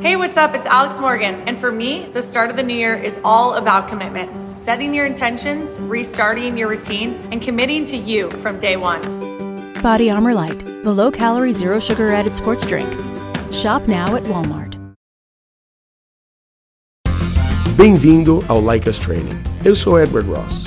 Hey, what's up? It's Alex Morgan. And for me, the start of the new year is all about commitments setting your intentions, restarting your routine, and committing to you from day one. Body Armor Light, the low calorie, zero sugar added sports drink. Shop now at Walmart. Bem-vindo ao Like Us Training. Eu sou Edward Ross.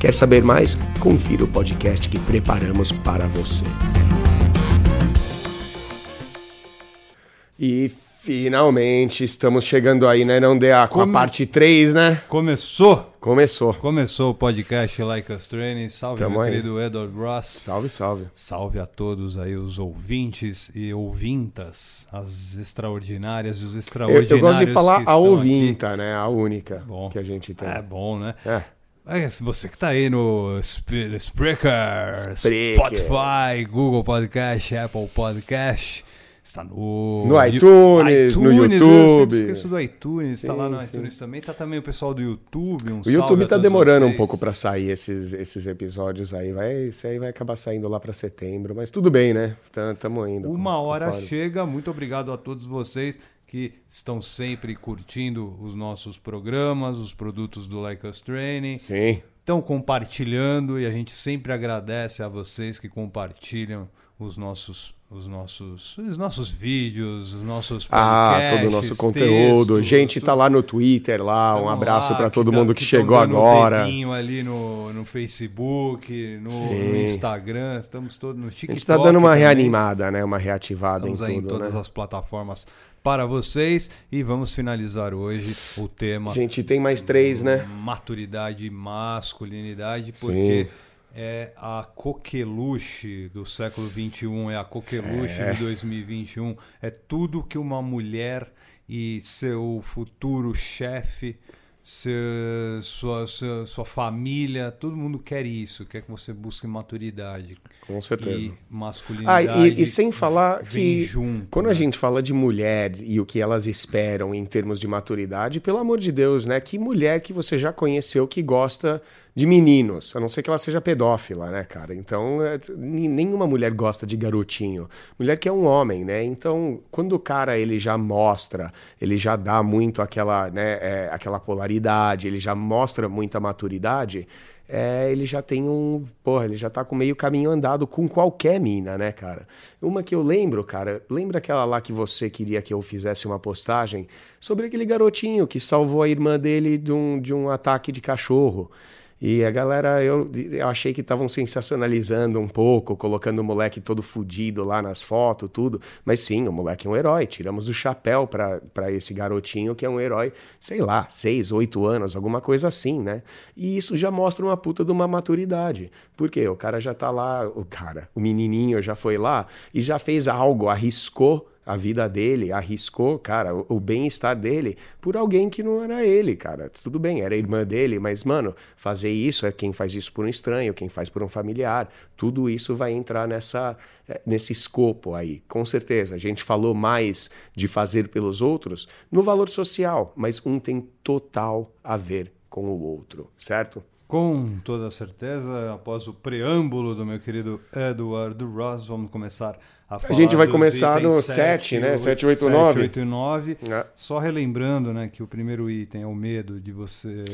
Quer saber mais? Confira o podcast que preparamos para você. E finalmente estamos chegando aí, né, não DA, com Come- a parte 3, né? Começou! Começou. Começou o podcast Like Us Training. Salve, Tamo meu aí. querido Edward Ross. Salve, salve. Salve a todos aí, os ouvintes e ouvintas, as extraordinárias e os Eu, extraordinários. eu gosto de falar a ouvinta, né? A única Bom. que a gente tem. Aqui. É bom, né? É. É, você que tá aí no Sp- Spreaker, Spreaker. Spotify, Google Podcast, Apple Podcast, está no, No iTunes, no Eu YouTube. sempre esqueço do iTunes, está lá no sim. iTunes também, tá também o pessoal do YouTube, um O YouTube tá demorando um pouco para sair esses, esses episódios aí. Vai, esse aí vai acabar saindo lá para setembro, mas tudo bem, né? Tá- Tamo indo. Uma hora chega. Muito obrigado a todos vocês que estão sempre curtindo os nossos programas, os produtos do Like Us Training. Sim. Estão compartilhando e a gente sempre agradece a vocês que compartilham os nossos os nossos os nossos vídeos, os nossos Ah, podcasts, todo o nosso conteúdo. textos, Gente, tá tudo. lá no Twitter lá. Um Tamo abraço para todo dá- mundo que, tão chegou agora. Um ali no, no Facebook, no, no Instagram, estamos todos no A TikTok. gente tá dando uma também. reanimada, né? Uma reativada Estamos em aí em tudo, todas né? as plataformas para vocês e vamos finalizar hoje o tema A gente tem mais três, né? maturidade e masculinidade, porque Sim. É a coqueluche do século XXI, é a coqueluche de 2021, é tudo que uma mulher e seu futuro chefe, seu, sua, sua, sua família, todo mundo quer isso, quer que você busque maturidade. Com certeza. E Ah, masculinidade. e, e sem falar que junto, quando né? a gente fala de mulher e o que elas esperam em termos de maturidade, pelo amor de Deus, né? Que mulher que você já conheceu que gosta de meninos, a não ser que ela seja pedófila, né, cara? Então, é, nenhuma mulher gosta de garotinho. Mulher que é um homem, né? Então, quando o cara ele já mostra, ele já dá muito aquela, né, é, aquela polaridade, ele já mostra muita maturidade, é, ele já tem um. Porra, ele já tá com meio caminho andado com qualquer mina, né, cara? Uma que eu lembro, cara, lembra aquela lá que você queria que eu fizesse uma postagem sobre aquele garotinho que salvou a irmã dele de um, de um ataque de cachorro? E a galera, eu, eu achei que estavam sensacionalizando um pouco, colocando o moleque todo fudido lá nas fotos, tudo. Mas sim, o moleque é um herói. Tiramos o chapéu pra esse garotinho que é um herói, sei lá, seis, oito anos, alguma coisa assim, né? E isso já mostra uma puta de uma maturidade. Por quê? O cara já tá lá, o cara, o menininho já foi lá e já fez algo, arriscou a vida dele, arriscou, cara, o, o bem-estar dele por alguém que não era ele, cara. Tudo bem, era irmã dele, mas, mano, fazer isso é quem faz isso por um estranho, quem faz por um familiar. Tudo isso vai entrar nessa, eh, nesse escopo aí. Com certeza, a gente falou mais de fazer pelos outros no valor social, mas um tem total a ver com o outro, certo? Com toda certeza, após o preâmbulo do meu querido Eduardo Ross, vamos começar a falar gente vai começar no sete, né? oito- Sete, oito, nove. sete, oito e nove. É. Só relembrando né, que o primeiro item é o medo de você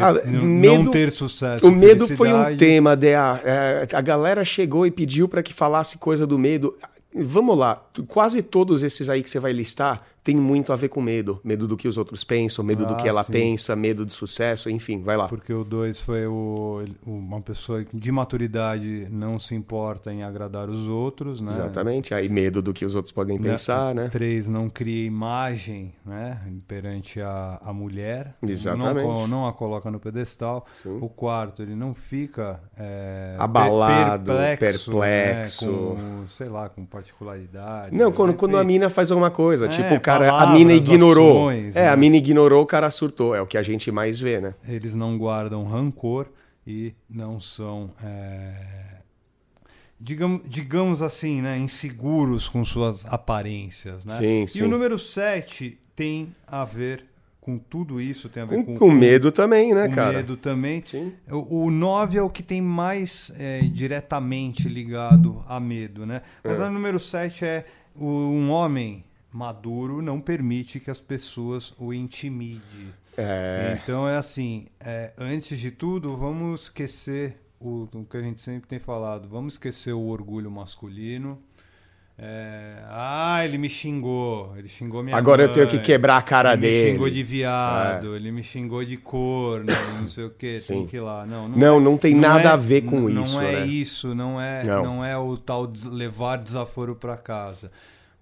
Ah, n- medo- não ter sucesso. O medo foi um tema, DA. É, a galera chegou e pediu para que falasse coisa do medo. Vamos lá, quase todos esses aí que você vai listar tem muito a ver com medo. Medo do que os outros pensam, medo do Ah, que ela sim. pensa, medo de sucesso, enfim, vai lá. Porque o 2 foi o, uma pessoa de maturidade não se importa em agradar os outros, né? Exatamente. Aí medo do que os outros podem pensar, né? 3 não cria imagem né, perante a, a mulher. Exatamente. Não, não a coloca no pedestal. O quarto, ele não fica é, Abalado, per- perplexo. né, com, sei lá, com particularidade. Não, quando, né, quando a mina faz alguma coisa, É, tipo o cara cara, a palavras, mina ignorou. ações, é, né? a mina ignorou, o cara surtou. É o que a gente mais vê, né? Eles não guardam rancor e não são, é, digamos, digamos assim, né, inseguros com suas aparências. Né? Sim, e sim. o número 7 tem a ver com tudo isso, tem a ver Com, com, com medo também, né, com cara? medo também. Sim. O, o 9 é o que tem mais é, diretamente ligado a medo, né? Mas É. o número 7 é o- um homem maduro não permite que as pessoas o intimide. É. Então é assim, é, antes de tudo, vamos esquecer o, o que a gente sempre tem falado, vamos esquecer o orgulho masculino. É, ah, ele me xingou, ele xingou minha Agora eu mãe, tenho que quebrar a cara ele dele. me xingou de viado, ele me xingou de corno, não sei o que, tem que ir lá. Não, Não, não tem nada é- a ver com não isso, é né? isso, não é, Não. não. é o tal levar desaforo para casa.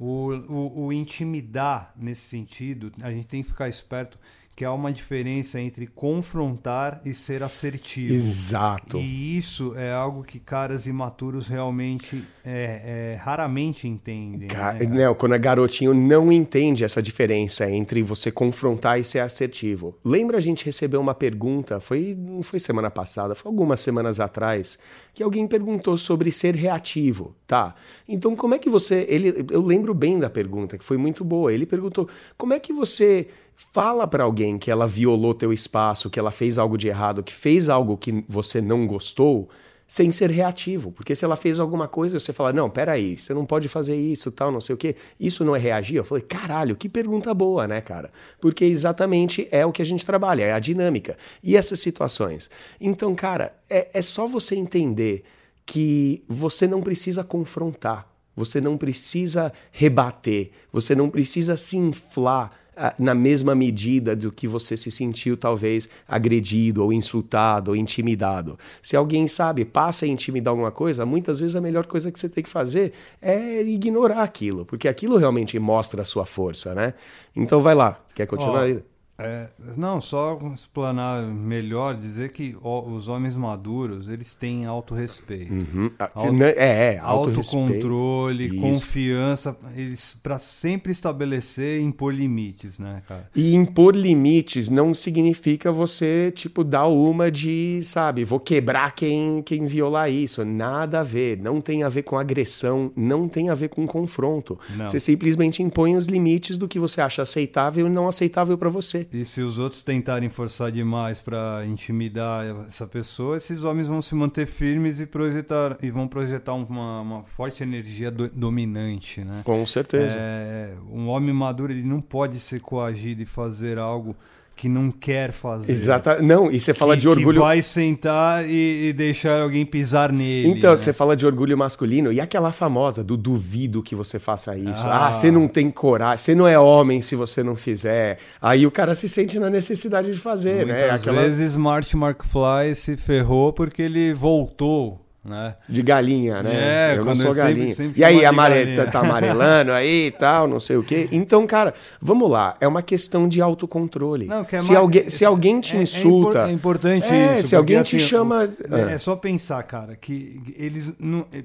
O, o, o intimidar nesse sentido, a gente tem que ficar esperto que há uma diferença entre confrontar e ser assertivo. Exato. E isso é algo que caras imaturos realmente é, é, raramente entendem. Ca- né? Não, quando é garotinho, não entende essa diferença entre você confrontar e ser assertivo. Lembra a gente recebeu uma pergunta, foi, não foi semana passada, foi algumas semanas atrás, que alguém perguntou sobre ser reativo, tá? Então, como é que você. Ele, eu lembro bem da pergunta, que foi muito boa. Ele perguntou: como é que você fala pra alguém que ela violou teu espaço, que ela fez algo de errado, que fez algo que você não gostou? sem ser reativo. Porque se ela fez alguma coisa, você fala, não, peraí, você não pode fazer isso, tal, não sei o quê. Isso não é reagir? Eu falei, caralho, que pergunta boa, né, cara? Porque exatamente é o que a gente trabalha, é a dinâmica. E essas situações. Então, cara, é, é só você entender que você não precisa confrontar, você não precisa rebater, você não precisa se inflar na mesma medida do que você se sentiu talvez agredido ou insultado ou intimidado. Se alguém sabe, passa a intimidar alguma coisa, muitas vezes a melhor coisa que você tem que fazer é ignorar aquilo, porque aquilo realmente mostra a sua força, né? Então vai lá, quer continuar aí? É, não, só explanar melhor, dizer que os homens maduros, eles têm autorrespeito. Uhum. Ah, Auto- né, é, é. Autocontrole, Isso. confiança, eles para sempre estabelecer e impor limites, né, cara? E impor limites não significa você, tipo, dar uma de, sabe, vou quebrar quem, quem violar isso. Nada a ver. Não tem a ver com agressão, não tem a ver com confronto. Não. Você simplesmente impõe os limites do que você acha aceitável e não aceitável pra você. E se os outros tentarem forçar demais para intimidar essa pessoa, esses homens vão se manter firmes e projetar e vão projetar uma, uma forte energia do- dominante, né? Com certeza. É, um homem maduro ele não pode ser coagido e fazer algo que não quer fazer. Exata. Não, e você fala que, de orgulho. Que vai sentar e, e deixar alguém pisar nele. Então, né? você fala de orgulho masculino e aquela famosa do duvido que você faça isso. Ah. Ah, você não tem coragem, você não é homem se você não fizer. Aí o cara se sente na necessidade de fazer, né? Muitas Aquela vezes Marty McFly se ferrou porque ele voltou, né? de galinha, né? É, Eu não sou eu sempre- galinha. sempre e aí, chamava de amare... galinha. tá amarelando aí e tal, não sei o quê. Então, cara, vamos lá. É uma questão de autocontrole. Não, que é se, mais- alguém, se alguém te é- é insulta. É, importante É, isso. se alguém porque, te assim, chama- É, Ah. é só pensar, cara, que eles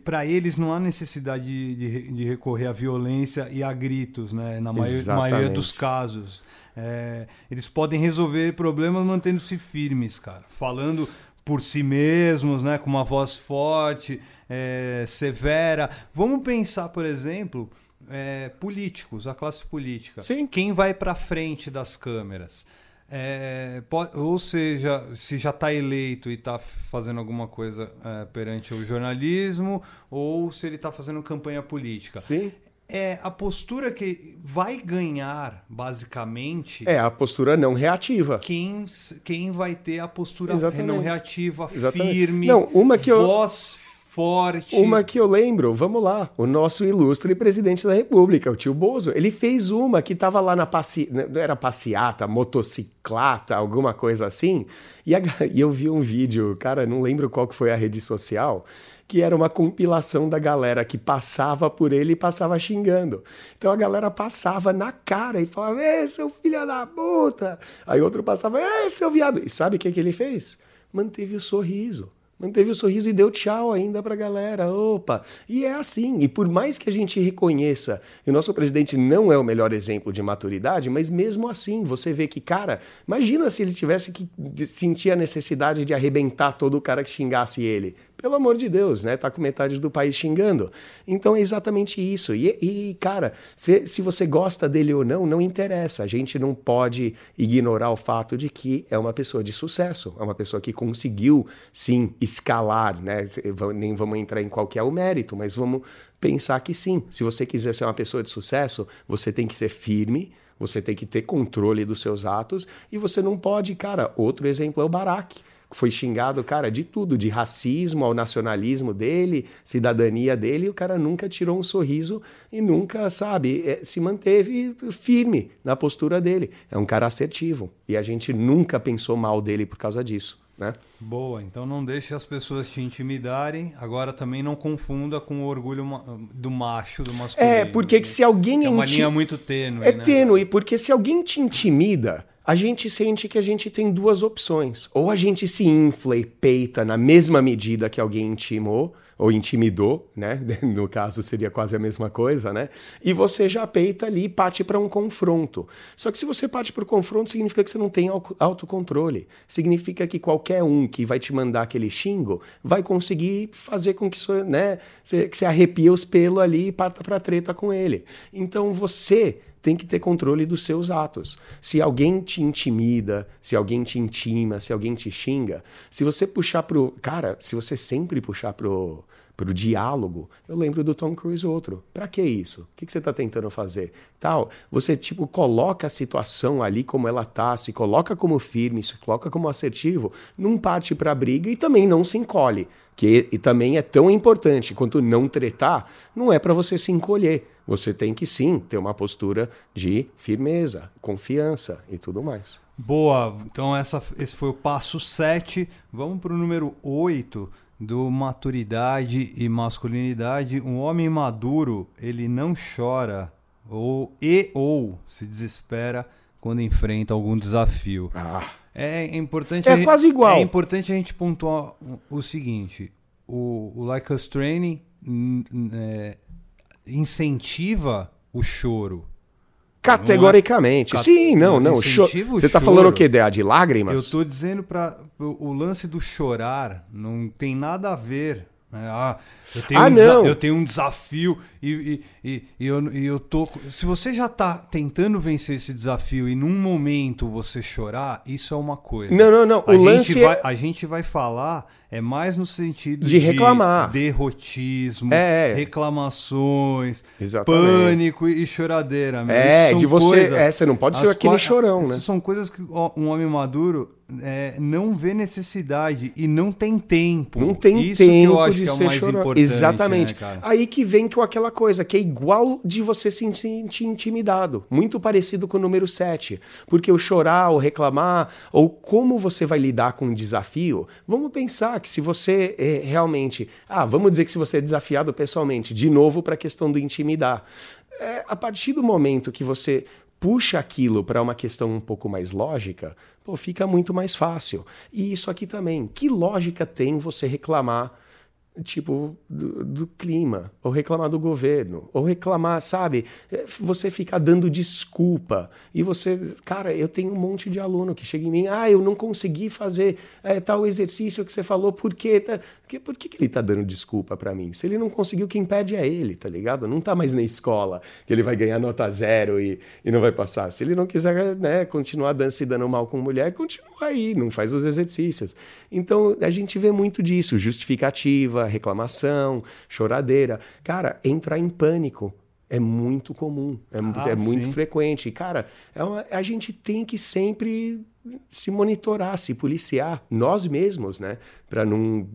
para eles não há necessidade de, de- de recorrer à violência e a gritos, né? Na maio- Exatamente. maioria dos casos. É, eles podem resolver problemas mantendo-se firmes, cara. Falando por si mesmos, né? Com uma voz forte, é, severa. Vamos pensar, por exemplo, é, políticos, a classe política. Sim. Quem vai para frente das câmeras? É, po- ou seja, se já está eleito e está fazendo alguma coisa é, perante o jornalismo, ou se ele está fazendo campanha política. Sim. É a postura que vai ganhar, basicamente, É a postura não reativa. quem, quem vai ter a postura Exatamente. não reativa, Exatamente. firme, Não, uma que eu- voz forte. Uma que eu lembro, vamos lá, o nosso ilustre presidente da República, o tio Bozo, ele fez uma que estava lá na passi... não era passeata, motociclata, alguma coisa assim, e, a e eu vi um vídeo, cara, não lembro qual que foi a rede social, que era uma compilação da galera que passava por ele e passava xingando. Então a galera passava na cara e falava, Ê, seu filho da puta! Aí outro passava, Ê, seu viado! E sabe o que, que ele fez? Manteve o sorriso Manteve o sorriso e deu tchau ainda pra galera. Opa! E é assim. E por mais que a gente reconheça que o nosso presidente não é o melhor exemplo de maturidade, mas mesmo assim você vê que, cara, imagina se ele tivesse que sentir a necessidade de arrebentar todo o cara que xingasse ele. Pelo amor de Deus, né? Tá com metade do país xingando. Então é exatamente isso. E, e cara, se, se você gosta dele ou não, não interessa. A gente não pode ignorar o fato de que é uma pessoa de sucesso, é uma pessoa que conseguiu, sim, escalar, né? Nem vamos entrar em qual é o mérito, mas vamos pensar que sim. Se você quiser ser uma pessoa de sucesso, você tem que ser firme, você tem que ter controle dos seus atos e você não pode, cara. Outro exemplo é o Barack foi xingado, cara, de tudo, de racismo ao nacionalismo dele, cidadania dele, e o cara nunca tirou um sorriso e nunca, sabe, é, se manteve firme na postura dele. É um cara assertivo. E a gente nunca pensou mal dele por causa disso. Né? Boa, então não deixe as pessoas te intimidarem. Agora também não confunda com o orgulho do macho, do masculino. É, porque se alguém. é uma linha muito tênue. É né? tênue, porque se alguém te intimida, a gente sente que a gente tem duas opções. Ou a gente se infla e peita na mesma medida que alguém intimou, ou intimidou, né? No caso seria quase a mesma coisa, né? E você já peita ali e parte para um confronto. Só que se você parte para o confronto, significa que você não tem autocontrole. Significa que qualquer um que vai te mandar aquele xingo vai conseguir fazer com que, né, que você arrepie os pelos ali e parta para treta com ele. Então você tem que ter controle dos seus atos. Se alguém te intimida, se alguém te intima, se alguém te xinga, se você puxar pro. Cara, se você sempre puxar pro para o diálogo. Eu lembro do Tom Cruise outro. Para que isso? O que, que você está tentando fazer? Tal. Você tipo coloca a situação ali como ela tá, se coloca como firme, se coloca como assertivo, não parte para a briga e também não se encolhe. Que e também é tão importante quanto não tretar, não é para você se encolher. Você tem que sim ter uma postura de firmeza, confiança e tudo mais. Boa, então essa, esse foi o passo 7. Vamos para o número 8 do maturidade e masculinidade, um homem maduro, ele não chora ou e ou se desespera quando enfrenta algum desafio. Ah. É importante. É quase igual. É importante a gente pontuar o seguinte: o, o Like Us Training é, incentiva o choro. Categoricamente. É... Sim, não, não. Você está falando o quê? De lágrimas? Eu estou dizendo para o lance do chorar não tem nada a ver. Né? Ah, eu tenho, ah, um, não. eu tenho um desafio e, e, e, e, eu, e eu tô. Se você já está tentando vencer esse desafio e num momento você chorar, isso é uma coisa. Não, não, não. A, o gente, lance vai, é... a gente vai falar é mais no sentido de, de reclamar, derrotismo, é. reclamações, Exatamente. pânico e choradeira. Meu. É, de você. Coisas, é, você não pode ser aquele chorão, né? Isso são coisas que um homem maduro é, não vê necessidade e não tem tempo. Não tem Isso tempo. que eu acho que é o mais chorão. importante. Exatamente. Né, Aí que vem com aquela coisa que é igual de você se sentir intimidado. Muito parecido com o número 7. Porque o chorar, ou reclamar, ou como você vai lidar com um desafio, vamos pensar que se você é, realmente. Ah, vamos dizer que se você é desafiado pessoalmente, de novo para a questão do intimidar. É, a partir do momento que você puxa aquilo para uma questão um pouco mais lógica, pô, fica muito mais fácil. E isso aqui também. Que lógica tem você reclamar? Tipo do, do, clima, ou reclamar do governo, ou reclamar, sabe? É, você ficar dando desculpa e você, cara, eu tenho um monte de aluno que chega em mim, ah, eu não consegui fazer é, tal exercício que você falou, por quê? Tá, que, por que, que ele tá dando desculpa para mim? Se ele não conseguiu, quem pede é ele, tá ligado? Não tá mais na escola que ele vai ganhar nota zero e, e não vai passar. Se ele não quiser né, continuar dando, se dando mal com mulher, continua aí, não faz os exercícios. Então a gente vê muito disso, justificativa reclamação, choradeira. Cara, entrar em pânico é muito comum, é, ah, é muito frequente. Cara, é uma, a gente tem que sempre se monitorar, se policiar, nós mesmos, né? Para não,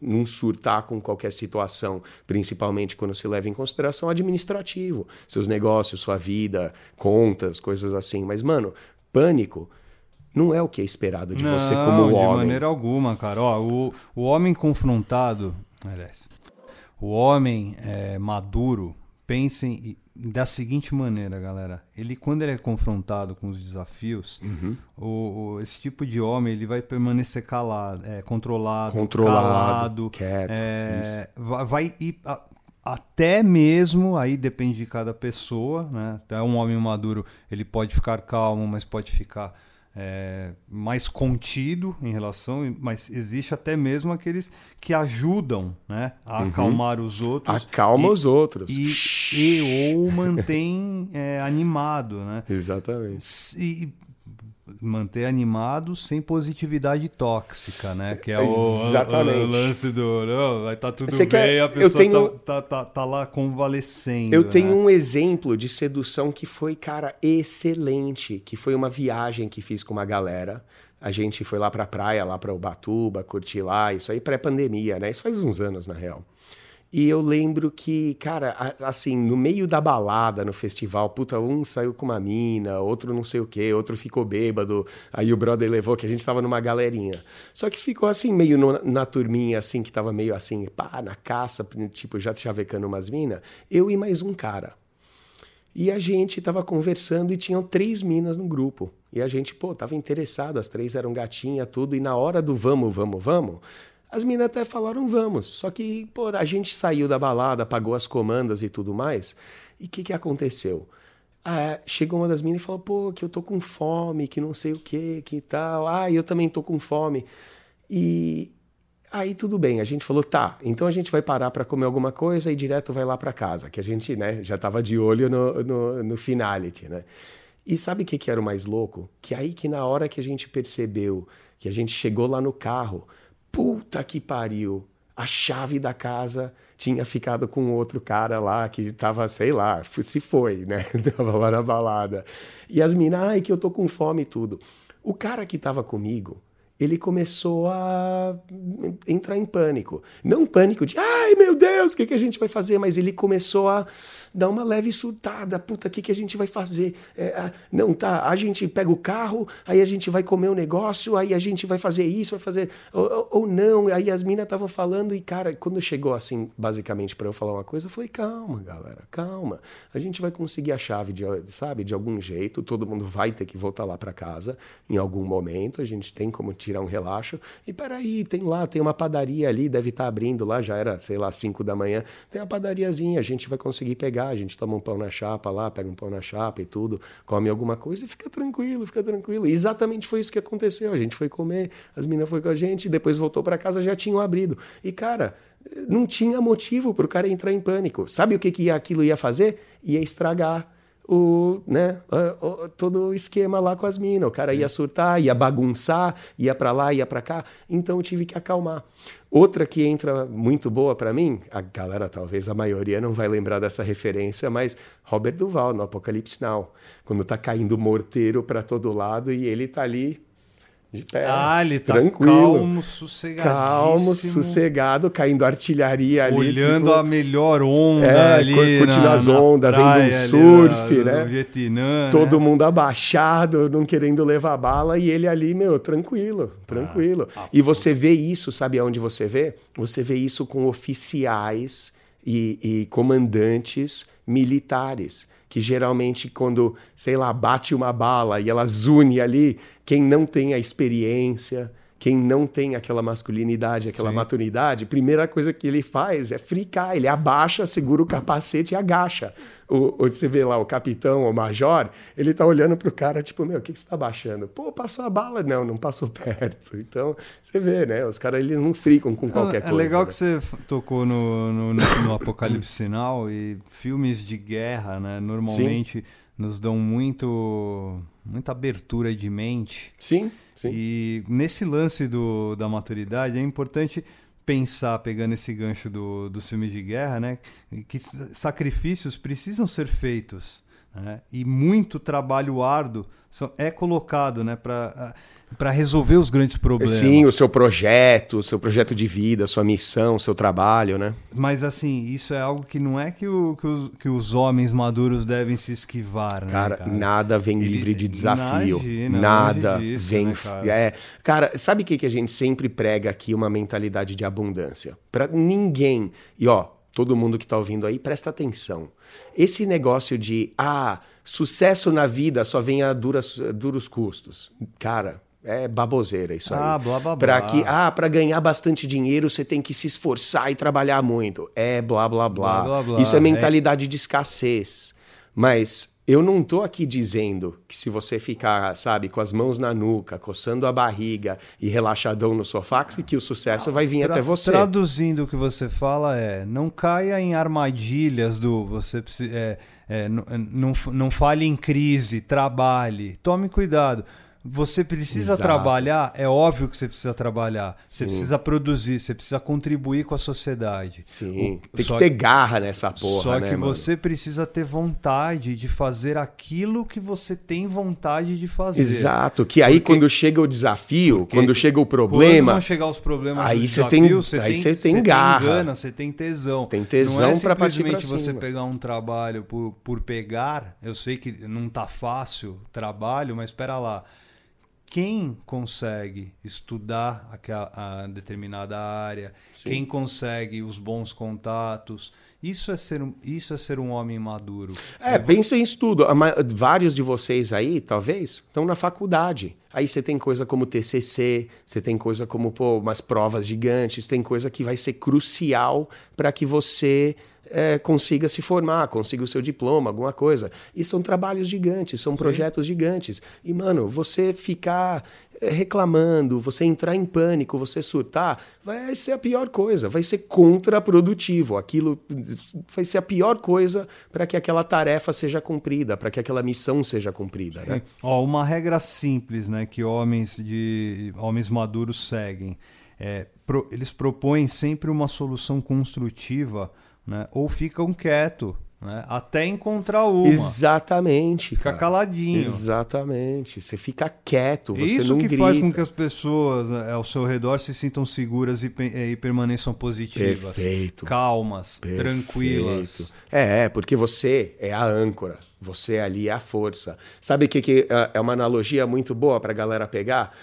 não surtar com qualquer situação, principalmente quando se leva em consideração administrativo, seus negócios, sua vida, contas, coisas assim. Mas, mano, pânico não é o que é esperado de não, você como de homem. De maneira alguma, cara. Ó, o, o homem confrontado, aliás, o homem é, maduro, pensem, da seguinte maneira, galera. Ele, quando ele é confrontado com os desafios, Uhum. o, o- esse tipo de homem ele vai permanecer calado, é, controlado, Controlado, calado, quieto, é, vai, vai ir a- até mesmo, aí depende de cada pessoa, né? Até um homem maduro ele pode ficar calmo, mas pode ficar é, mais contido em relação, mas existe até mesmo aqueles que ajudam, né, a acalmar os outros. Uhum. Acalma e- os outros. e, e ou mantém é, animado, né? Exatamente. E manter animado sem positividade tóxica, né? Que é o, Exatamente. o lance do não, vai estar tudo Você bem, quer- a pessoa tenho- tá, tá, tá, tá lá convalescendo. Eu tenho né? um exemplo de sedução que foi, cara, excelente. Que foi uma viagem que fiz com uma galera. A gente foi lá pra praia, lá pra Ubatuba, curtir lá. Isso aí pré-pandemia, né? Isso faz uns anos, na real. E eu lembro que, cara, assim, no meio da balada, no festival, puta, um saiu com uma mina, outro não sei o quê, outro ficou bêbado, aí o brother levou, que a gente tava numa galerinha. Só que ficou assim, meio no- na turminha, assim, que tava meio assim, pá, na caça, tipo, já chavecando umas minas, eu e mais um cara. E a gente tava conversando e tinham três minas no grupo. E a gente, pô, tava interessado, as três eram gatinha, tudo. E na hora do vamos, vamos, vamos, as minas até falaram vamos. Só que, pô, a gente saiu da balada, pagou as comandas e tudo mais. E o que, que aconteceu? Ah, chegou uma das minas e falou, pô, que eu tô com fome, que não sei o que, que tal. Ah, eu também tô com fome. E Aí tudo bem, a gente falou, tá, então a gente vai parar para comer alguma coisa e direto vai lá para casa, que a gente, né, já tava de olho no, no, no finality, né? E sabe o que, que era o mais louco? Que aí que na hora que a gente percebeu que a gente chegou lá no carro, puta que pariu, a chave da casa tinha ficado com outro cara lá que tava, sei lá, se foi, né? tava lá na balada. E as minas, ai, que eu tô com fome e tudo. O cara que tava comigo, ele começou a entrar em pânico. Não pânico de, ai meu Deus, o que, que a gente vai fazer? Mas ele começou a dar uma leve surtada. Puta, o que, que a gente vai fazer? É, não, tá, a gente pega o carro, aí a gente vai comer o um negócio, aí a gente vai fazer isso, vai fazer. Ou, ou, ou não. Aí as minas estavam falando, e cara, quando chegou assim, basicamente, para eu falar uma coisa, eu falei, calma, galera, calma. A gente vai conseguir a chave, de, sabe, de algum jeito, todo mundo vai ter que voltar lá para casa em algum momento, a gente tem como tirar um relaxo. E peraí, tem lá, tem uma padaria ali, deve estar abrindo lá, já era, sei lá, 5 da manhã. Tem uma padariazinha, a gente vai conseguir pegar, a gente toma um pão na chapa lá, pega um pão na chapa e tudo, come alguma coisa e fica tranquilo, fica tranquilo. E exatamente foi isso que aconteceu. A gente foi comer, as meninas foram com a gente, depois voltou para casa, já tinham abrido. E cara, não tinha motivo para o cara entrar em pânico. Sabe o que, que aquilo ia fazer? Ia estragar o, né, o, o, todo o esquema lá com as minas. O cara Sim. ia surtar, ia bagunçar, ia para lá, ia para cá. Então eu tive que acalmar. Outra que entra muito boa para mim, a galera talvez a maioria não vai lembrar dessa referência, mas Robert Duval no Apocalipse Now, quando tá caindo morteiro para todo lado e ele tá ali de pé, ah, ele tá tranquilo, calmo, sossegadíssimo. Calmo, sossegado, caindo artilharia ali. Olhando tipo, a melhor onda é, ali. Curtindo as ondas, vendo um surf, ali, né? Vietnã, Todo né? mundo abaixado, não querendo levar bala, e ele ali, meu, tranquilo, tranquilo. Ah, e você vê isso, sabe aonde você vê? Você vê isso com oficiais e, e comandantes militares que geralmente quando, sei lá, bate uma bala e ela zune ali, quem não tem a experiência, quem não tem aquela masculinidade, aquela Sim. maturidade, primeira coisa que ele faz é fricar, ele abaixa, segura o capacete e agacha. O, o, você vê lá o capitão, o major, ele tá olhando pro cara, tipo, meu, o que, que você tá baixando? Pô, passou a bala? Não, não passou perto. Então, você vê, né? Os caras, eles não fricam com qualquer é, coisa. É legal né? que você tocou no, no, no, no Apocalipse Sinal e filmes de guerra, né? Normalmente Sim. nos dão muito, muita abertura de mente. Sim, sim. E nesse lance do, da maturidade é importante pensar, pegando esse gancho do, dos filmes de guerra, né, que sacrifícios precisam ser feitos. Né, e muito trabalho árduo é colocado né, para resolver os grandes problemas. Sim, o seu projeto, o seu projeto de vida, a sua missão, o seu trabalho, né? Mas assim, isso é algo que não é que, o, que, os, que os homens maduros devem se esquivar, né? Cara, cara? nada vem Ele- livre de desafio. Imagina, nada disso, vem. né, cara? é, cara, sabe o que, que a gente sempre prega aqui? Uma mentalidade de abundância. Pra ninguém. E ó, todo mundo que está ouvindo aí, presta atenção. Esse negócio de, ah, sucesso na vida só vem a duras, duros custos. Cara, é baboseira isso Ah, aí. blá, blá, Pra blá. que, ah, para ganhar bastante dinheiro você tem que se esforçar e trabalhar muito. É blá blá blá. Blá, blá. Isso é É. mentalidade de escassez. Mas eu não tô aqui dizendo que se você ficar, sabe, com as mãos na nuca, coçando a barriga e relaxadão no sofá, que o sucesso vai vir Tra- até você. Traduzindo o que você fala é, não caia em armadilhas do você precisa, é, é, n- não, não fale em crise, trabalhe, tome cuidado. Você precisa Exato. trabalhar, é óbvio que você precisa trabalhar. Você precisa produzir, você precisa contribuir com a sociedade. Sim, O- tem que ter garra nessa porra, Só né, que mano? você precisa ter vontade de fazer aquilo que você tem vontade de fazer. Exato, que aí Porque- quando chega o desafio, Porque quando chega o Quando problema, vão chegar os problemas aí você tem- você aí você tem você garra. gana, você tem tesão. Tem tesão não é pra partir pra simplesmente você cima. pegar um trabalho por, por pegar. Eu sei que não tá fácil trabalho, mas espera lá. Quem consegue estudar aquela, a determinada área, quem consegue os bons contatos, isso é ser um, isso é ser um homem maduro. É, pensa em estudo. Vários de vocês aí, talvez, estão na faculdade. Aí você tem coisa como TCC, você tem coisa como pô, umas provas gigantes, tem coisa que vai ser crucial para que você é, consiga se formar, consiga o seu diploma, alguma coisa. E são trabalhos gigantes, são projetos gigantes. E, mano, você ficar é, reclamando, você entrar em pânico, você surtar, vai ser a pior coisa, vai ser contraprodutivo. Aquilo vai ser a pior coisa para que aquela tarefa seja cumprida, para que aquela missão seja cumprida. Né? Ó, uma regra simples, né, que homens de homens maduros seguem, é, pro- eles propõem sempre uma solução construtiva, né, ou ficam quietos, né, até encontrar uma. Exatamente. Fica cara. caladinho. Exatamente. Você fica quieto, você Isso que grita. faz com que as pessoas né, ao seu redor se sintam seguras e, e permaneçam positivas, Perfeito. calmas, Perfeito. tranquilas. É, é, porque você é a âncora, você ali é a força. Sabe o que, que é- é uma analogia muito boa para a galera pegar?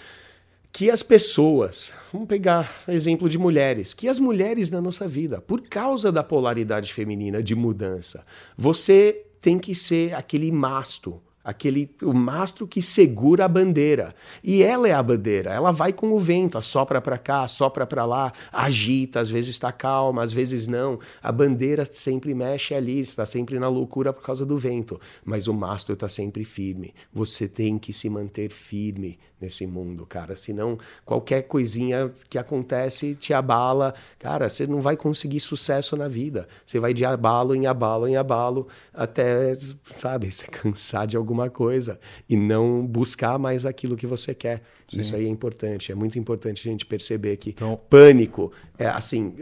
Que as pessoas, vamos pegar exemplo de mulheres, que as mulheres na nossa vida, por causa da polaridade feminina de mudança, você tem que ser aquele masto, aquele o mastro que segura a bandeira. E ela é a bandeira, ela vai com o vento, assopra para cá, assopra para lá, agita, às vezes está calma, às vezes não. A bandeira sempre mexe ali, está sempre na loucura por causa do vento, mas o mastro está sempre firme. Você tem que se manter firme nesse mundo, cara, senão qualquer coisinha que acontece te abala, cara, você não vai conseguir sucesso na vida. Você vai de abalo em abalo em abalo até, sabe, você cansar de alguma coisa e não buscar mais aquilo que você quer. Isso aí é importante, é muito importante a gente perceber que Então- pânico é assim,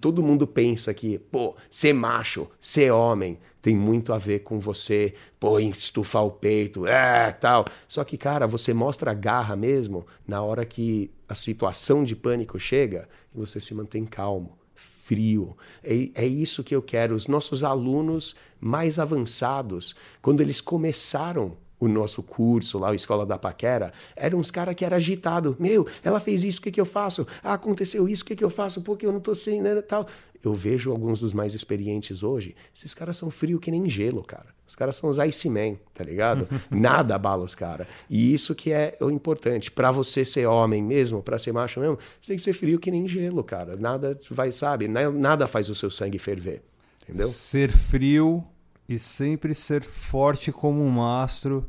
todo mundo pensa que, pô, ser macho, ser homem, tem muito a ver com você, pô, estufar o peito, é, tal. Só que, cara, você mostra a garra mesmo na hora que a situação de pânico chega e você se mantém calmo, frio. É, é isso que eu quero. Os nossos alunos mais avançados, quando eles começaram o nosso curso lá, a Escola da Paquera, eram uns caras que eram agitados. Meu, ela fez isso, o que, que eu faço? Ah, aconteceu isso, o que, que eu faço? Porque eu não tô sem, né, tal. Eu vejo alguns dos mais experientes hoje, esses caras são frios que nem gelo, cara. Os caras são os Iceman, tá ligado? Nada abala os caras. E isso que é o importante. Pra você ser homem mesmo, pra ser macho mesmo, você tem que ser frio que nem gelo, cara. Nada vai, sabe? Na- Nada faz o seu sangue ferver. Entendeu? Ser frio e sempre ser forte como um mastro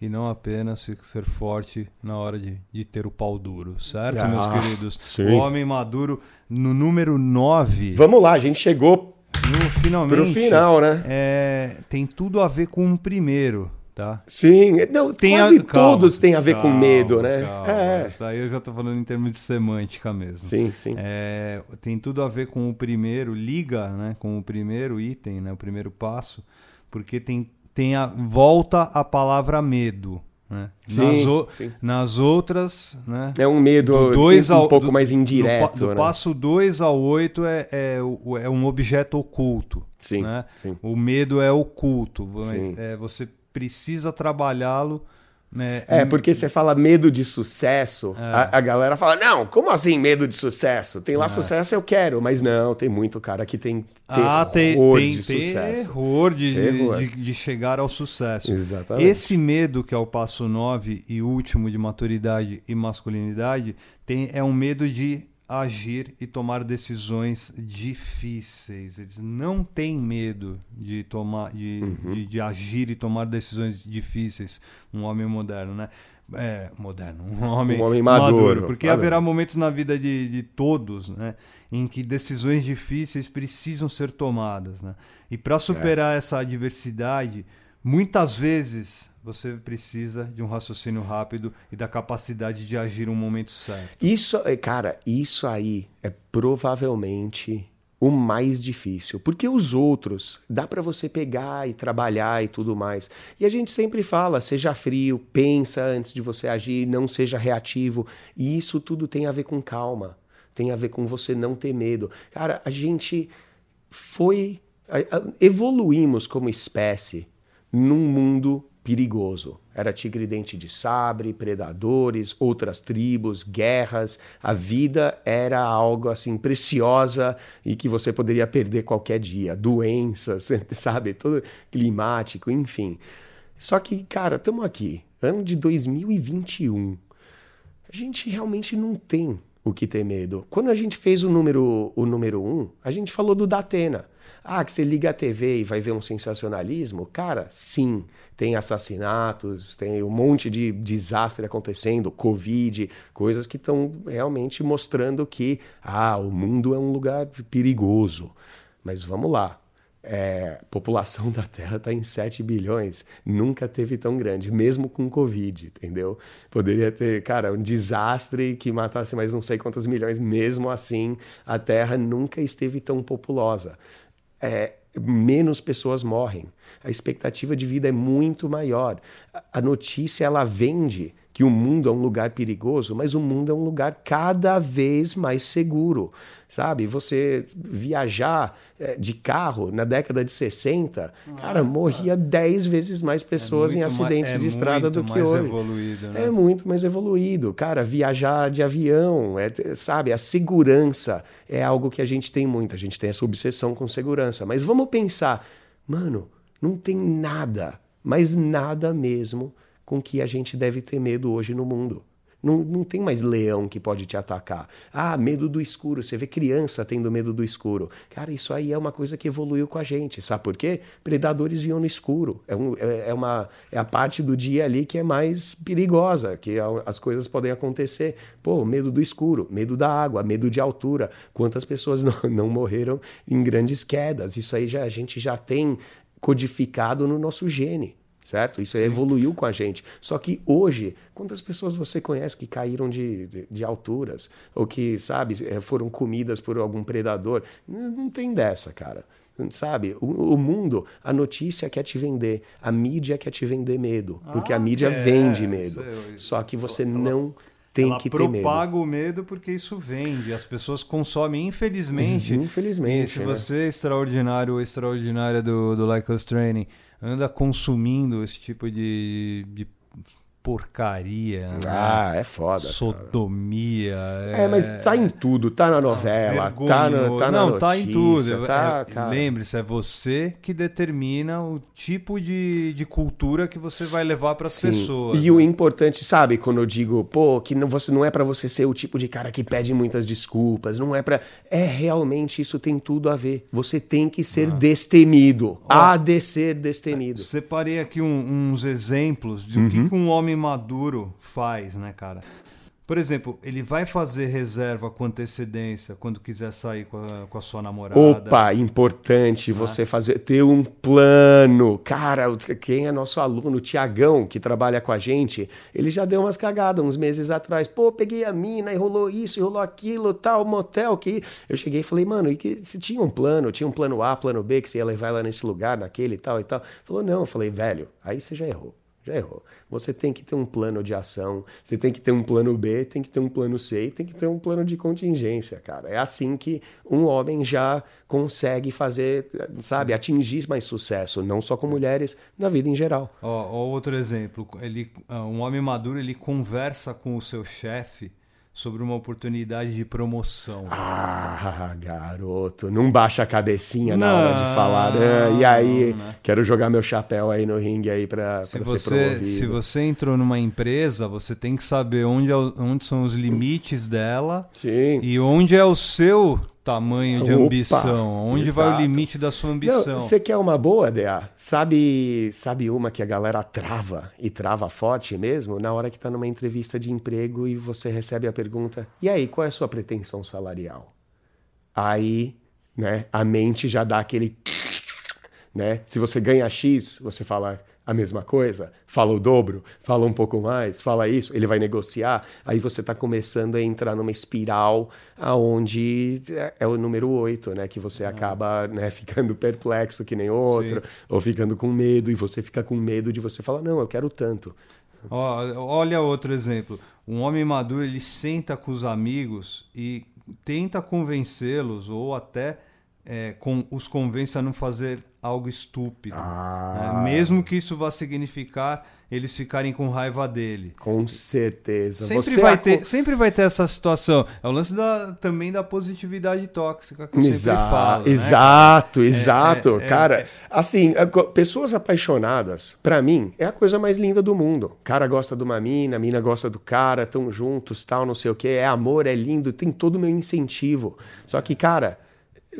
e não apenas ser forte na hora de, de ter o pau duro, certo, Ah, meus queridos? sim. O homem maduro no número 9. Vamos lá, a gente chegou No, finalmente. pro final, né? É, tem tudo a ver com o primeiro, tá? Sim, não, Tem quase a- calma, todos têm a ver com calma, medo, né? calma. É. Tá, eu já tô falando em termos de semântica mesmo. Sim, sim. É, tem tudo a ver com o primeiro, liga né, com o primeiro item, né, o primeiro passo, porque tem, tem a volta a palavra medo. Né? Sim, nas, o- nas outras, né? É um medo do dois um ao, pouco do- mais do indireto, Do, né? passo 2 ao 8 é, é, é um objeto oculto. Sim, né? sim. O medo é oculto. É, você precisa trabalhá-lo É, É, porque você fala medo de sucesso, a, a galera fala, não, como assim medo de sucesso? Tem lá sucesso, eu quero, mas não, tem muito cara que tem terror ah, tem, tem de sucesso. terror de, Terror. De, de chegar ao sucesso. Exatamente. Esse medo, que é o passo 9 e último de maturidade e masculinidade, tem, é um medo de agir e tomar decisões difíceis. Eles não têm medo de tomar, de, Uhum. de, de agir e tomar decisões difíceis. Um homem moderno, né? É, moderno, um homem, Um homem maduro, porque maduro. haverá momentos na vida de, de todos, né, em que decisões difíceis precisam ser tomadas, né? E para superar É. essa adversidade, muitas vezes você precisa de um raciocínio rápido e da capacidade de agir no momento certo. Isso, é, cara, isso aí é provavelmente o mais difícil, porque os outros dá pra você pegar e trabalhar e tudo mais. E a gente sempre fala, seja frio, pensa antes de você agir, não seja reativo, e isso tudo tem a ver com calma, tem a ver com você não ter medo. Cara, a gente foi evoluímos como espécie num mundo perigoso. Era tigre dente de sabre, predadores, outras tribos, guerras. A vida era algo assim preciosa e que você poderia perder qualquer dia. Doenças, sabe, tudo climático, enfim. Só que, cara, estamos aqui, ano de 2021 a gente realmente não tem o que ter medo. Quando a gente fez o número, o número um, a gente falou do Datena. Ah, que você liga a TV e vai ver um sensacionalismo? Cara, sim. Tem assassinatos, tem um monte de desastre acontecendo, Covid, coisas que estão realmente mostrando que ah, o mundo é um lugar perigoso. Mas vamos lá. É, população da Terra está em 7 bilhões, nunca teve tão grande, mesmo com Covid, entendeu? Poderia ter, cara, um desastre que matasse mais não sei quantos milhões, mesmo assim, a Terra nunca esteve tão populosa. É, menos pessoas morrem, a expectativa de vida é muito maior. A- notícia ela vende que o mundo é um lugar perigoso, mas o mundo é um lugar cada vez mais seguro, sabe? Você viajar eh, de carro na década de 60, cara, morria 10 vezes mais pessoas em muito ma- acidente é de estrada do muito que mais hoje. evoluído, né? É muito mais evoluído. Cara, viajar de avião, é, sabe? A segurança é algo que a gente tem muito. A gente tem essa obsessão com segurança. Mas vamos pensar, mano, não tem nada, mas nada mesmo com que a gente deve ter medo hoje no mundo. Não, não tem mais leão que pode te atacar. Ah, medo do escuro. Você vê criança tendo medo do escuro. Cara, isso aí é uma coisa que evoluiu com a gente. Sabe por quê? Predadores viam no escuro. É, um, é, é uma, é a parte do dia ali que é mais perigosa, que a- as coisas podem acontecer. Pô, medo do escuro, medo da água, medo de altura. Quantas pessoas não, não morreram em grandes quedas? Isso aí já, a gente já tem codificado no nosso gene certo? Isso evoluiu com a gente. Só que hoje, quantas pessoas você conhece que caíram de, de, de alturas? Ou que, sabe, eh, foram comidas por algum predador? Não, tem dessa, cara. Sabe, o, o mundo, a notícia quer te vender, a mídia quer te vender medo, porque a Ah, mídia é, vende medo. isso- Só que você ela- não tem Ela que ter medo. propaga o medo porque isso vende. As pessoas consomem, infelizmente. Infelizmente, E se né? você é extraordinário ou extraordinária do, do Like Us Training anda consumindo esse tipo de, de porcaria, né? Ah, é foda. sodomia. É, mas tá em tudo, tá na novela, tá, no, tá na Não, notícia, tá em tudo. tá, É. Lembre-se, é você que determina o tipo de, de cultura que você vai levar para as pessoas. E o né? importante, sabe, quando eu digo, pô, que não, você, não é pra você ser o tipo de cara que pede muitas desculpas, não é pra. É realmente isso tem tudo a ver. Você tem que Ah. ser destemido. Há de ser destemido. Separei aqui um- uns exemplos de Uhum. o que um homem maduro faz, né, cara? Por exemplo, ele vai fazer reserva com antecedência quando quiser sair com a, com a sua namorada. Opa, importante você fazer ter um plano. Cara, quem é nosso aluno, o Tiagão, que trabalha com a gente, ele já deu umas cagadas uns meses atrás. Pô, peguei a mina e rolou isso, e rolou aquilo, tal, motel que eu cheguei e falei, mano, e que se tinha um plano, tinha um plano A, plano B que você ia levar ela nesse lugar, naquele e tal e tal. Falou, não, eu falei, velho, aí você já errou. Errou. Você tem que ter um plano de ação, você tem que ter um plano B, tem que ter um plano C e tem que ter um plano de contingência, cara. É assim que um homem já consegue fazer, sabe, atingir mais sucesso, não só com mulheres, na vida em geral. Ó, ó outro exemplo, ele, ah, um homem maduro, ele conversa com o seu chefe sobre uma oportunidade de promoção. Ah, garoto, não baixa a cabecinha não, na hora de falar. Ah, e aí, não, quero jogar meu chapéu aí no ringue aí para ser promovido. Se você entrou numa empresa, você tem que saber onde, é, onde são os limites dela Sim. e onde é o seu tamanho de Opa, ambição? Onde exato. vai o limite da sua ambição? você quer uma boa, DA? Sabe, sabe uma que a galera trava e trava forte mesmo? Na hora que está numa entrevista de emprego e você recebe a pergunta: e aí, qual é a sua pretensão salarial? Aí, né, a mente já dá aquele. Né? Se você ganha X, você fala a mesma coisa, fala o dobro, fala um pouco mais, fala isso, ele vai negociar, aí você está começando a entrar numa espiral aonde é, é o número 8, né? Que você acaba né, ficando perplexo que nem outro, Sim. ou ficando com medo, e você fica com medo de você falar, não, eu quero tanto. olha outro exemplo. Um homem maduro, ele senta com os amigos e tenta convencê-los ou até é, com, os convence a não fazer algo estúpido. Ah. Né? Mesmo que isso vá significar eles ficarem com raiva dele. Com certeza. Sempre, Você vai, ter, sempre vai ter essa situação. É o lance da, também da positividade tóxica que eu Exa sempre falo. Exato, né? exato. É, é, cara, é, assim, pessoas apaixonadas, para mim, é a coisa mais linda do mundo. O cara gosta de uma mina, a mina gosta do cara, tão juntos, tal, não sei o que. É amor, é lindo, tem todo o meu incentivo. Só que, cara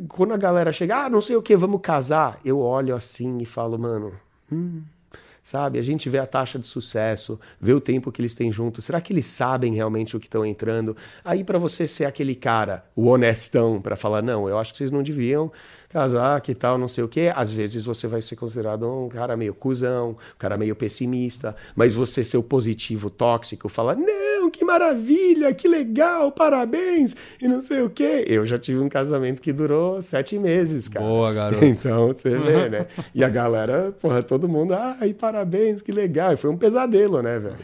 quando a galera chega, ah, não sei o que, vamos casar, eu olho assim e falo, mano, hum, sabe? A gente vê a taxa de sucesso, vê o tempo que eles têm juntos. Será que eles sabem realmente o que estão entrando? Aí para você ser aquele cara, o honestão, para falar, não, eu acho que vocês não deviam casar, que tal, não sei o quê. Às vezes você vai ser considerado um cara meio cuzão, um cara meio pessimista, mas você ser o positivo, tóxico, falar, não, que maravilha, que legal, parabéns, e não sei o quê. Eu já tive um casamento que durou sete meses, cara. Boa, garoto. Então, você vê, né? E a galera, porra, todo mundo, ai, parabéns, que legal. E foi um pesadelo, né, velho?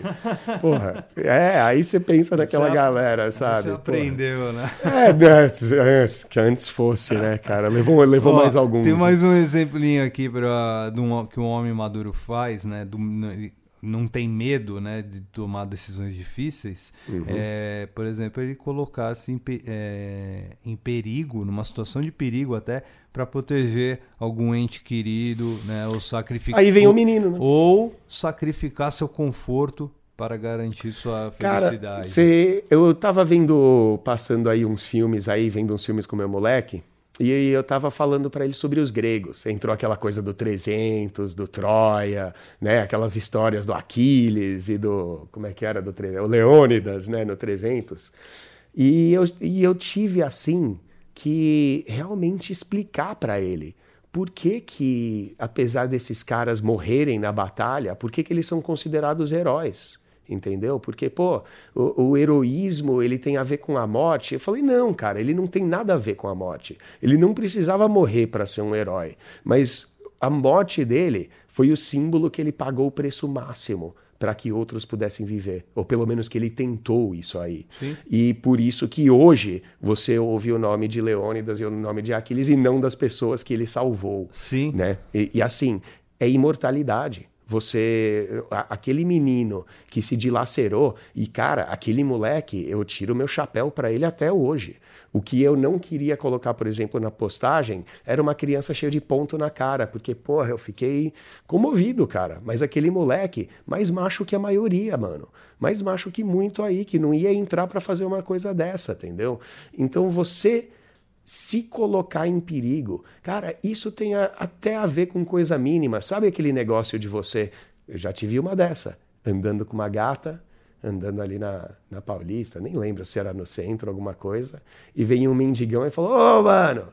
Porra, é, aí você pensa naquela você galera, sabe? Você aprendeu, porra. né? É, né, que antes fosse, né, cara? Levou, levou Ó, mais alguns. Tem mais um exemplinho aqui pra, um, que um homem maduro faz, né? Do, não tem medo né, de tomar decisões difíceis, uhum. é, por exemplo, ele colocasse em, é, em perigo, numa situação de perigo até, para proteger algum ente querido, né, ou sacrificar. Aí vem o menino, né? Ou sacrificar seu conforto para garantir sua felicidade. Cara, cê, eu estava vendo, passando aí uns filmes aí, vendo uns filmes com meu moleque. E eu estava falando para ele sobre os gregos. Entrou aquela coisa do 300, do Troia, né? Aquelas histórias do Aquiles e do como é que era do o Leônidas, né? No 300. E eu, e eu tive assim que realmente explicar para ele por que, que, apesar desses caras morrerem na batalha, por que, que eles são considerados heróis entendeu? Porque, pô, o, o, heroísmo, ele tem a ver com a morte. Eu falei, não, cara, ele não tem nada a ver com a morte. Ele não precisava morrer para ser um herói, mas a morte dele foi o símbolo que ele pagou o preço máximo para que outros pudessem viver, ou pelo menos que ele tentou isso aí. Sim. E por isso que hoje você ouve o nome de Leônidas e o nome de Aquiles e não das pessoas que ele salvou. Sim. Né? E, e assim, é imortalidade. Você, aquele menino que se dilacerou, e cara, aquele moleque, eu tiro meu chapéu para ele até hoje. O que eu não queria colocar, por exemplo, na postagem, era uma criança cheia de ponto na cara, porque, porra, eu fiquei comovido, cara. Mas aquele moleque, mais macho que a maioria, mano. Mais macho que muito aí, que não ia entrar para fazer uma coisa dessa, entendeu? Então você se colocar em perigo. Cara, isso tem a, até a ver com coisa mínima. Sabe aquele negócio de você? Eu já tive uma dessa, andando com uma gata, andando ali na, na Paulista, nem lembro se era no centro, alguma coisa, e vem um mendigão e falou: Ô, mano,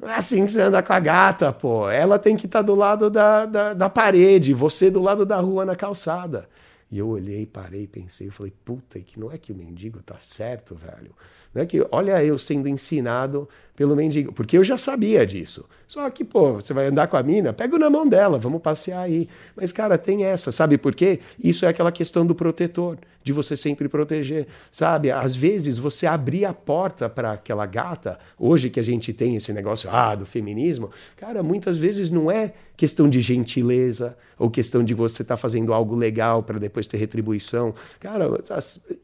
não é assim que você anda com a gata, pô. Ela tem que estar tá do lado da, da, da parede, você do lado da rua na calçada. E eu olhei, parei, pensei, eu falei, puta, que não é que o mendigo tá certo, velho. Não é que, olha eu sendo ensinado pelo mendigo, porque eu já sabia disso. Só que, pô, você vai andar com a mina, pega na mão dela, vamos passear aí. Mas, cara, tem essa, sabe por quê? Isso é aquela questão do protetor, de você sempre proteger, sabe? Às vezes você abrir a porta para aquela gata, hoje que a gente tem esse negócio ah, do feminismo, cara, muitas vezes não é questão de gentileza ou questão de você estar tá fazendo algo legal para depois ter retribuição. Cara,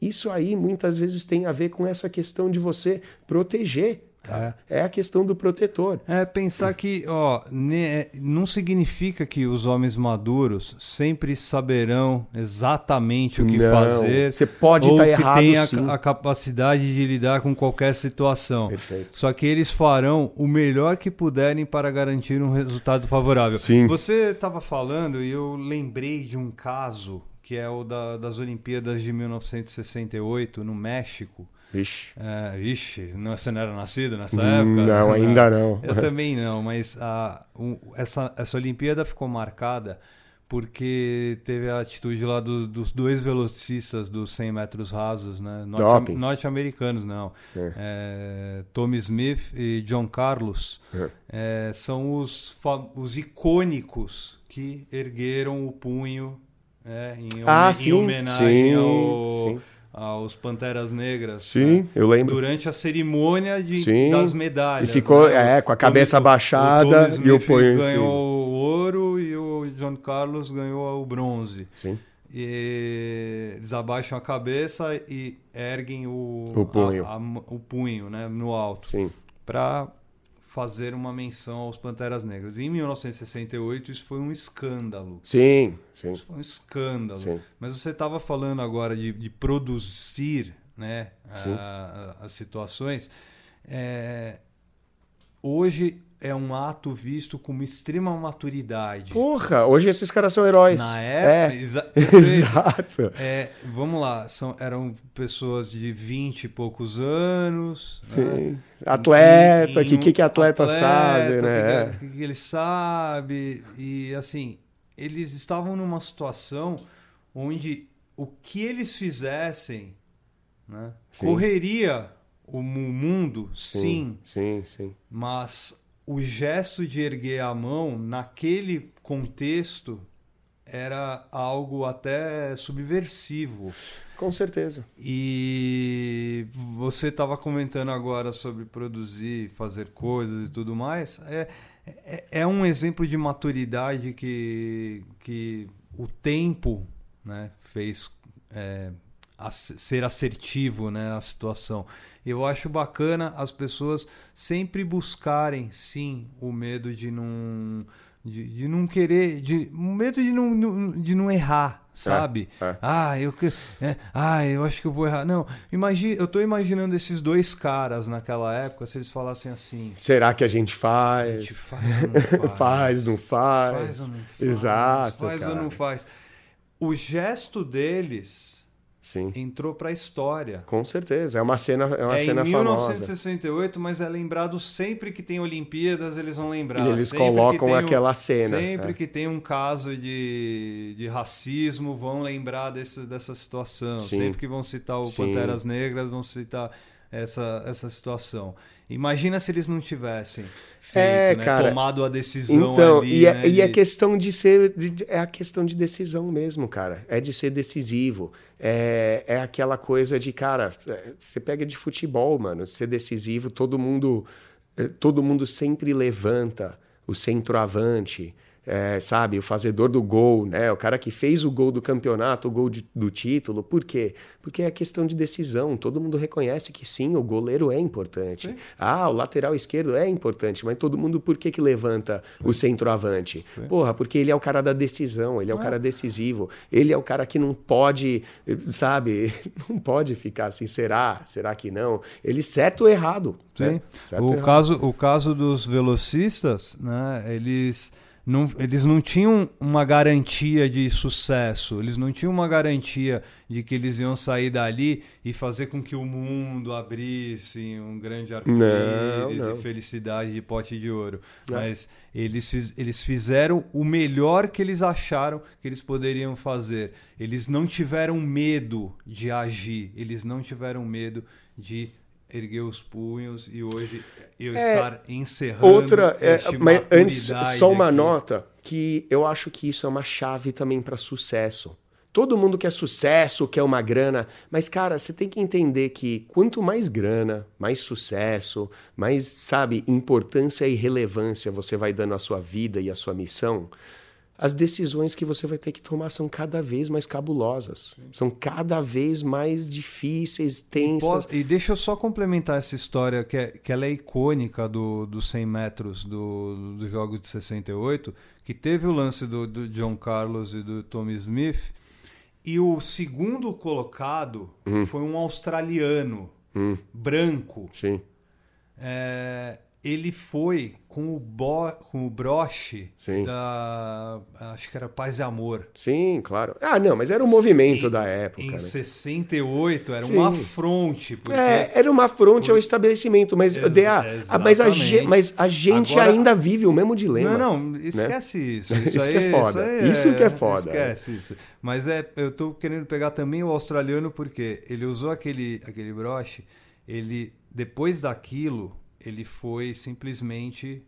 isso aí muitas vezes tem a ver com essa questão de você proteger é. é. a questão do protetor. É pensar que, ó, ne, não significa que os homens maduros sempre saberão exatamente o que não, fazer. Você pode estar tá errado. Que tem sim. a, a, capacidade de lidar com qualquer situação. Perfeito. Só que eles farão o melhor que puderem para garantir um resultado favorável. Sim. Você estava falando e eu lembrei de um caso que é o da, das Olimpíadas de 1968 no México Vixe. É, ixi, você não era nascido nessa época? Não, ainda não. Eu também não, mas a, um, essa, essa Olimpíada ficou marcada porque teve a atitude lá do, dos dois velocistas dos 100 metros rasos, né? Norte-americanos, não. É. É, Tommy Smith e John Carlos é. é são os, os icônicos que ergueram o punho é, em, ah, em sim, homenagem sim, ao, sim aos Panteras Negras. Sim, né? eu lembro. Durante a cerimônia de, sim. das medalhas. E ficou né? é, com a cabeça abaixada o e o punho ganhou o ouro e o John Carlos ganhou o bronze. Sim. E eles abaixam a cabeça e erguem o, o punho, a, a, o punho né, no alto. Sim. Para fazer uma menção aos Panteras Negras. E em 1968 isso foi um escândalo. Sim, sim. Isso foi um escândalo. Sim. Mas você estava falando agora de, de produzir né, a, a, as situações. É, hoje é um ato visto com extrema maturidade. Porra, hoje esses caras são heróis. Na época, é. exa exato. É, vamos lá, são, eram pessoas de 20 e poucos anos. Sim. Né? Atleta, o que, que, que atleta, atleta sabe, né? O que, que, que ele sabe. E assim, eles estavam numa situação onde o que eles fizessem né, correria o mundo, sim, sim, sim, sim. Mas o gesto de erguer a mão naquele contexto era algo até subversivo. Com certeza. E você estava comentando agora sobre produzir, fazer coisas e tudo mais. É, é, é, um exemplo de maturidade que, que o tempo né, fez é, ser assertivo né, a situação. Eu acho bacana as pessoas sempre buscarem, sim, o medo de não. De, de não querer. De, o medo de não, de não errar, sabe? É, é. Ah, eu, é, ah, eu acho que eu vou errar. Não, imagine, eu estou imaginando esses dois caras naquela época, se eles falassem assim. Será que a gente faz? A gente faz ou não faz? faz, não faz? Faz ou não faz? Exato. Faz cara. ou não faz? O gesto deles Sim. entrou para a história. Com certeza, é uma cena, é uma é cena em famosa. 1968, mas é lembrado sempre que tem Olimpíadas, eles vão lembrar. E eles sempre colocam um, aquela cena. Sempre é. que tem um caso de, de racismo, vão lembrar desse, dessa situação. Sim. Sempre que vão citar o Sim. Panteras Negras, vão citar essa, essa situação. Imagina se eles não tivessem feito, É, né, cara. tomado a decisão Então, ali, e, é, né, e é de- questão de ser. de- é a questão de decisão mesmo, cara. É de ser decisivo. É, é aquela coisa de, cara, é, você pega de futebol, mano, ser decisivo, todo mundo. é, Todo mundo sempre levanta o centroavante. É, sabe, o fazedor do gol, né? O cara que fez o gol do campeonato, o gol de- do título. Por quê? Porque é questão de decisão. Todo mundo reconhece que sim, o goleiro é importante. Ah, o lateral esquerdo é importante, mas todo mundo por que, que levanta o centroavante? Porra, porque ele é o cara da decisão, ele é o cara decisivo. Ele é o cara que não pode, sabe, não pode ficar assim, será? Será que não? Ele certo ou errado. Sim. né? Certo O errado. caso, o caso dos velocistas, né, eles não, eles não tinham uma garantia de sucesso, eles não tinham uma garantia de que eles iam sair dali e fazer com que o mundo abrisse um grande arco-íris e felicidade de pote de ouro. Não. Mas eles, fiz, eles fizeram o melhor que eles acharam que eles poderiam fazer. Eles não tiveram medo de agir, eles não tiveram medo de erguer os punhos e hoje eu é, estar encerrando. Outra, é, mas antes, só uma aqui. nota que eu acho que isso é uma chave também para sucesso. Todo mundo quer sucesso, quer uma grana, mas cara, você tem que entender que quanto mais grana, mais sucesso, mais, sabe, importância e relevância você vai dando à sua vida e à sua missão, as decisões que você vai ter que tomar são cada vez mais cabulosas, são cada vez mais difíceis, tensas. E, deixa eu só complementar essa história, que, é, que ela é icônica dos do 100 metros do, do jogo de 68, que teve o lance do, do John Carlos e do Tommy Smith, e o segundo colocado hum. foi um australiano, hum. branco. Sim. É, ele foi com o, bo, com o broche Sim. da. Acho que era Paz e Amor. Sim, claro. Ah, não, mas era o movimento da época. Em né? 68 era Sim. um afronte. Porque... É, era uma afronte por... ao estabelecimento, mas, Ex DA, mas, a, mas a gente Agora... ainda vive o mesmo dilema. Não, não, esquece né? isso. Isso, isso aí, que é foda. Isso, isso é, que é foda. Esquece isso. Mas é, eu tô querendo pegar também o australiano porque ele usou aquele, aquele broche, ele, depois daquilo ele foi simplesmente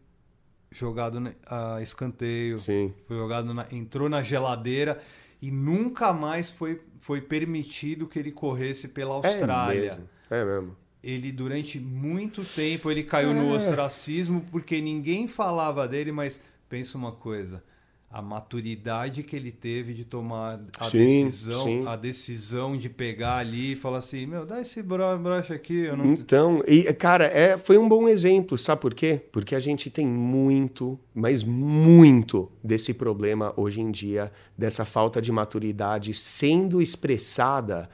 jogado a escanteio, Sim. foi jogado na, entrou na geladeira e nunca mais foi, foi permitido que ele corresse pela é Austrália. É mesmo. É mesmo. Ele durante muito tempo ele caiu é. no ostracismo porque ninguém falava dele, mas pensa uma coisa, a maturidade que ele teve de tomar a sim, decisão, sim. a decisão de pegar ali e falar assim, meu, dá esse broche aqui. Não... Então, e, cara, é, foi um bom exemplo, sabe por quê? Porque a gente tem muito, mas muito desse problema hoje em dia, dessa falta de maturidade sendo expressada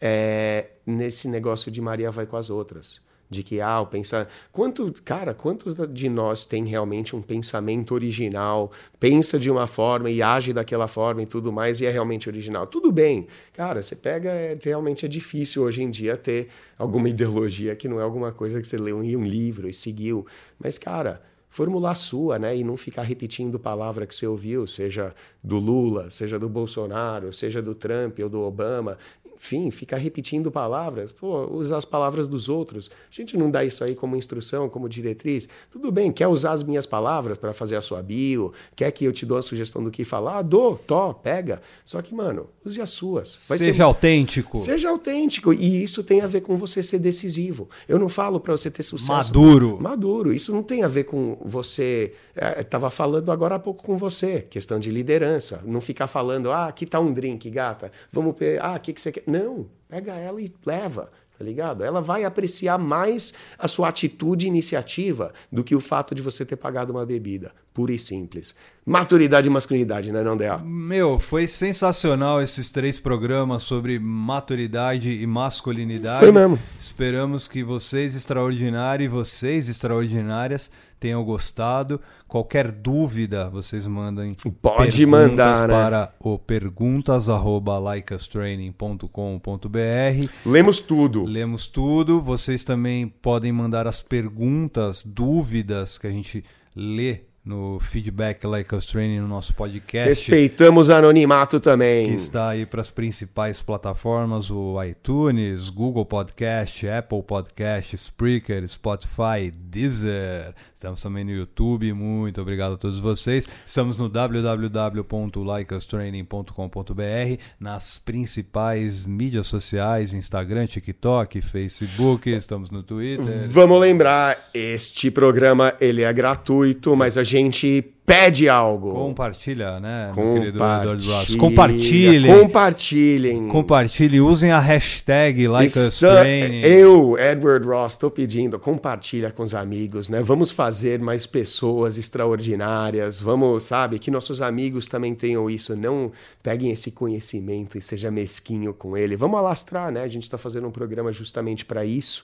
é, nesse negócio de Maria vai com as outras de que ah, o pensar quanto cara quantos de nós tem realmente um pensamento original pensa de uma forma e age daquela forma e tudo mais e é realmente original tudo bem cara você pega é, realmente é difícil hoje em dia ter alguma ideologia que não é alguma coisa que você leu em um livro e seguiu mas cara formular sua, né? E não ficar repetindo palavra que você ouviu, seja do Lula, seja do Bolsonaro, seja do Trump ou do Obama enfim, ficar repetindo palavras, pô, usa as palavras dos outros. A gente não dá isso aí como instrução, como diretriz. Tudo bem, quer usar as minhas palavras para fazer a sua bio, quer que eu te dou a sugestão do que falar? Dou, to, pega. Só que, mano, use as suas. Vai seja ser... autêntico. Seja autêntico. E isso tem a ver com você ser decisivo. Eu não falo para você ter sucesso. Maduro. Maduro. Isso não tem a ver com você. Estava é, falando agora há pouco com você, questão de liderança. Não ficar falando, ah, aqui tá um drink, gata. Vamos. Ah, o que, que você quer? Não, pega ela e leva, tá ligado? Ela vai apreciar mais a sua atitude e iniciativa do que o fato de você ter pagado uma bebida, pura e simples. Maturidade e masculinidade, né, não, Dea? Meu, foi sensacional esses três programas sobre maturidade e masculinidade. Foi mesmo. Esperamos que vocês extraordinários e vocês extraordinárias tenham gostado. Qualquer dúvida, vocês mandem Pode mandar, né? para o perguntas@likeastraining.com.br. Lemos tudo. Lemos tudo. Vocês também podem mandar as perguntas, dúvidas que a gente lê no feedback Like Us Training no nosso podcast. Respeitamos anonimato também. Que está aí para as principais plataformas, o iTunes, Google Podcast, Apple Podcast, Spreaker, Spotify, Deezer. Estamos também no YouTube. Muito obrigado a todos vocês. Estamos no www.likeustraining.com.br, nas principais mídias sociais, Instagram, TikTok, Facebook, estamos no Twitter. Vamos lembrar, este programa ele é gratuito, mas a gente gente pede algo. Compartilha, né, Compartilha. Compartilhem. Compartilhem. Compartilhem. Usem a hashtag LikeUsTraining. Eu, Edward Ross, estou pedindo, compartilha com os amigos, né? Vamos fazer mais pessoas extraordinárias. Vamos, sabe, que nossos amigos também tenham isso. Não peguem esse conhecimento e seja mesquinho com ele. Vamos alastrar, né? A gente está fazendo um programa justamente para isso.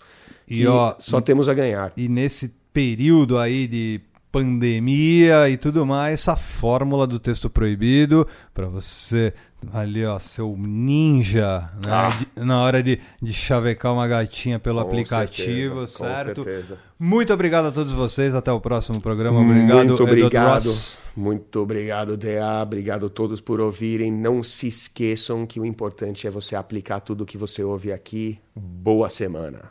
E ó, só temos a ganhar. E nesse período aí de pandemia e tudo mais, essa fórmula do texto proibido para você ali, ó, seu ninja, né? Ah. De- na hora de, de chavecar uma gatinha pelo Com aplicativo, certeza, certo? Com certeza. Muito obrigado a todos vocês, até o próximo programa. Obrigado, Muito obrigado. Muito obrigado, DA. Obrigado a todos por ouvirem. Não se esqueçam que o importante é você aplicar tudo que você ouve aqui. Boa semana.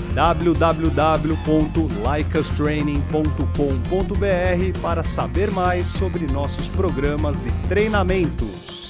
www.likeustraining.com.br para saber mais sobre nossos programas e treinamentos.